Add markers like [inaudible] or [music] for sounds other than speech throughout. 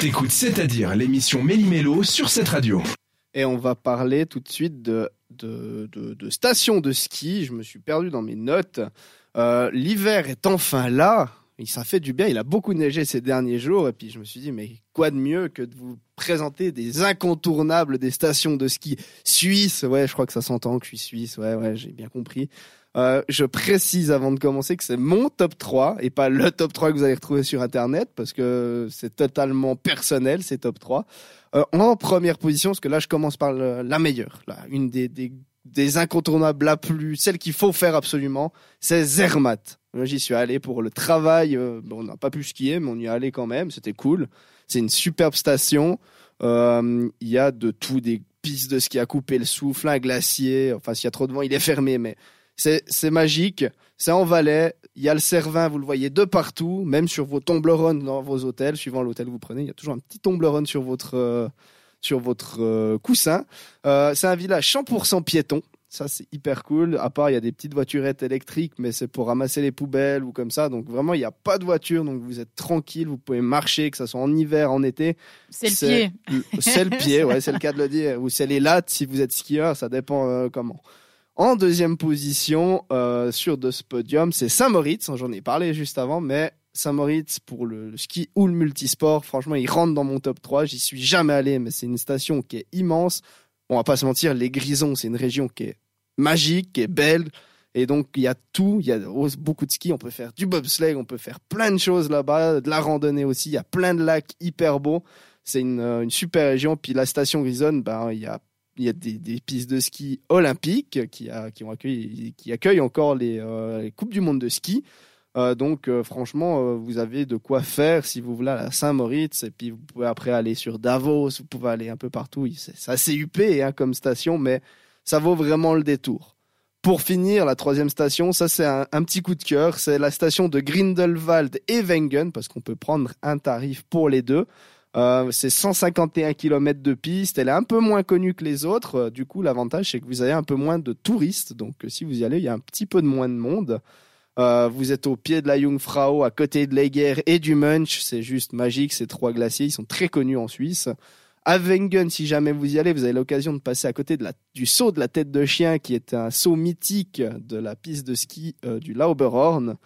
T'écoutes C'est-à-dire l'émission Méli-Mélo sur cette radio. Et on va parler tout de suite de, de, de, de station de ski. Je me suis perdu dans mes notes. Euh, L'hiver est enfin là. Et ça fait du bien. Il a beaucoup neigé ces derniers jours. Et puis je me suis dit, mais quoi de mieux que de vous présenter des incontournables des stations de ski suisses? Ouais, je crois que ça s'entend que je suis suisse. Ouais, ouais, j'ai bien compris. Euh, je précise avant de commencer que c'est mon top 3 et pas le top 3 que vous allez retrouver sur Internet parce que c'est totalement personnel, ces top 3. Euh, en première position, parce que là, je commence par la meilleure, là, une des, des incontournables la plus, celle qu'il faut faire absolument, c'est Zermatt. J'y suis allé pour le travail. euh, on n'a pas pu skier, mais on y est allé quand même. C'était cool. C'est une superbe station. Euh, Il y a de tout, des pistes de ski à couper le souffle, un glacier. Enfin, s'il y a trop de vent, il est fermé, mais c'est c'est magique. C'est en Valais. Il y a le Cervin, vous le voyez de partout, même sur vos Toblerones dans vos hôtels, suivant l'hôtel que vous prenez. Il y a toujours un petit Toblerone sur votre euh, sur votre euh, coussin. Euh, c'est un village 100% piéton. Ça, c'est hyper cool. À part, il y a des petites voiturettes électriques, mais c'est pour ramasser les poubelles ou comme ça. Donc, vraiment, il n'y a pas de voiture. Donc, vous êtes tranquille. Vous pouvez marcher, que ce soit en hiver, en été. C'est le pied. C'est le pied, ouais, c'est le cas de le [laughs] dire. Ou c'est les lattes si vous êtes skieur, ça dépend euh, comment. En deuxième position euh, sur de ce podium, c'est Saint-Moritz. J'en ai parlé juste avant, mais Saint-Moritz pour le, ski ou le multisport, franchement, il rentre dans mon top 3. J'y suis jamais allé, mais c'est une station qui est immense. On va pas se mentir, les Grisons, c'est une région qui est magique, qui est belle. Et donc, il y a tout. Il y a beaucoup de ski. On peut faire du bobsleigh, on peut faire plein de choses là-bas, de la randonnée aussi. Il y a plein de lacs hyper beaux. C'est une, euh, super région. Puis la station Grisonne, ben, il y a, il y a des, pistes de ski olympiques qui, qui, ont accueilli, qui accueillent encore les, euh, les Coupes du Monde de ski. Euh, donc, euh, franchement, euh, vous avez de quoi faire si vous voulez à Saint-Moritz. Et puis, vous pouvez après aller sur Davos. Vous pouvez aller un peu partout. C'est assez huppé hein, comme station, mais ça vaut vraiment le détour. Pour finir, la troisième station, ça c'est un, petit coup de cœur, c'est la station de Grindelwald et Wengen, parce qu'on peut prendre un tarif pour les deux. C'est 151 km de piste, elle est un peu moins connue que les autres, du coup l'avantage c'est que vous avez un peu moins de touristes, donc si vous y allez, il y a un petit peu de moins de monde. Euh, vous êtes au pied de la Jungfrau, à côté de l'Eger et du Munch, c'est juste magique, ces trois glaciers, ils sont très connus en Suisse. À Wengen, si jamais vous y allez, vous avez l'occasion de passer à côté de la, du saut de la tête de chien, qui est un saut mythique de la piste de ski euh, du Lauberhorn.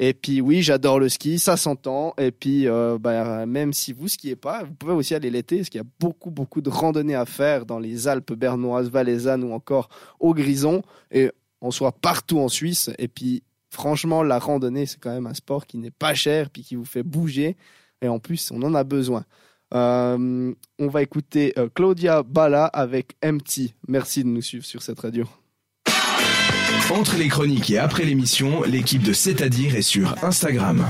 Et puis oui, j'adore le ski, ça s'entend. Et puis euh, bah, même si vous skiez pas, vous pouvez aussi aller l'été, parce qu'il y a beaucoup beaucoup de randonnées à faire dans les Alpes bernoises, valaisannes ou encore au Grison. Et on soit partout en Suisse. Et puis franchement, la randonnée, c'est quand même un sport qui n'est pas cher, puis qui vous fait bouger. Et en plus, on en a besoin. Euh, on va écouter euh, Claudia Bala avec Empty. Merci de nous suivre sur cette radio. Entre les chroniques et après l'émission, l'équipe de C'est-à-dire est sur Instagram.